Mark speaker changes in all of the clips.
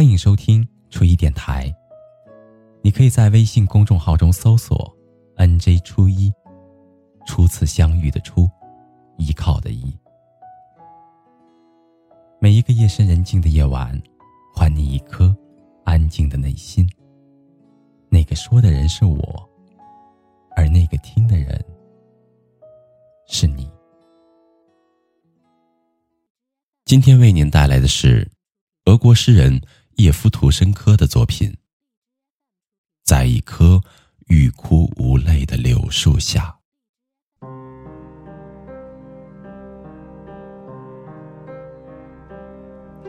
Speaker 1: 欢迎收听初一电台。你可以在微信公众号中搜索 “nj 初一”，初次相遇的初，依靠的依。每一个夜深人静的夜晚，还你一颗安静的内心。那个说的人是我，而那个听的人是你。今天为您带来的是俄国诗人。叶夫图申科的作品，在一棵欲哭无泪的柳树下，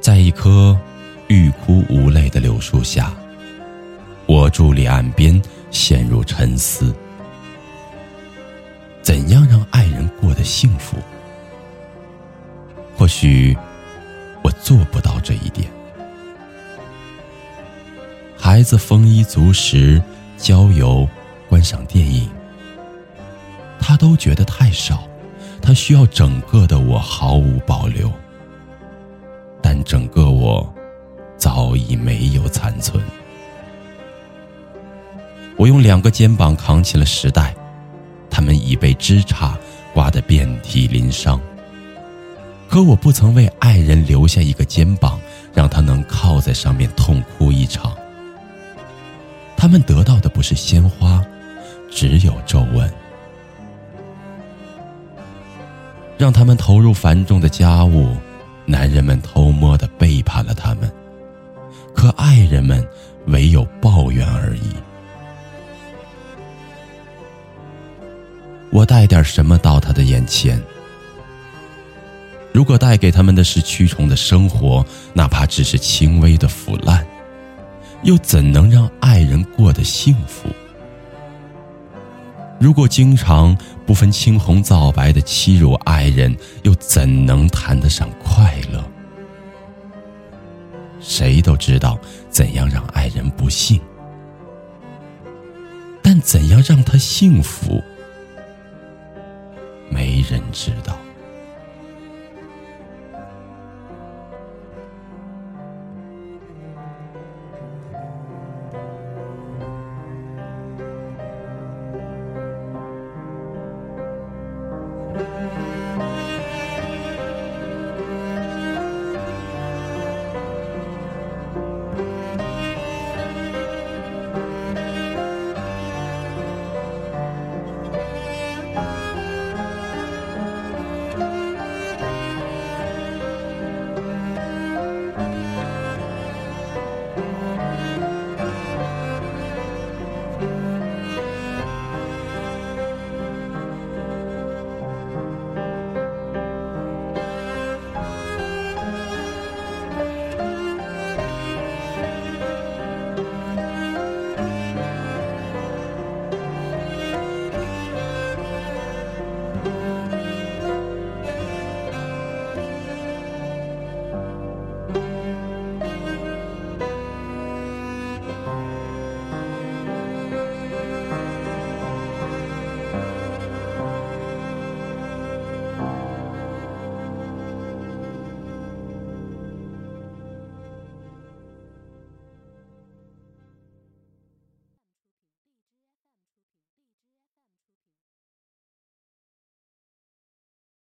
Speaker 1: 在一棵欲哭无泪的柳树下，我伫立岸边，陷入沉思。怎样让爱人过得幸福？或许我做不到这一点。孩子丰衣足食，郊游、观赏电影，他都觉得太少。他需要整个的我毫无保留，但整个我早已没有残存。我用两个肩膀扛起了时代，他们已被枝杈刮得遍体鳞伤。可我不曾为爱人留下一个肩膀，让他能靠在上面痛哭一场。他们得到的不是鲜花，只有皱纹。让他们投入繁重的家务，男人们偷摸的背叛了他们，可爱人们唯有抱怨而已。我带点什么到他的眼前？如果带给他们的是蛆虫的生活，哪怕只是轻微的腐烂。又怎能让爱人过得幸福？如果经常不分青红皂白的欺辱爱人，又怎能谈得上快乐？谁都知道怎样让爱人不幸，但怎样让他幸福，没人知道。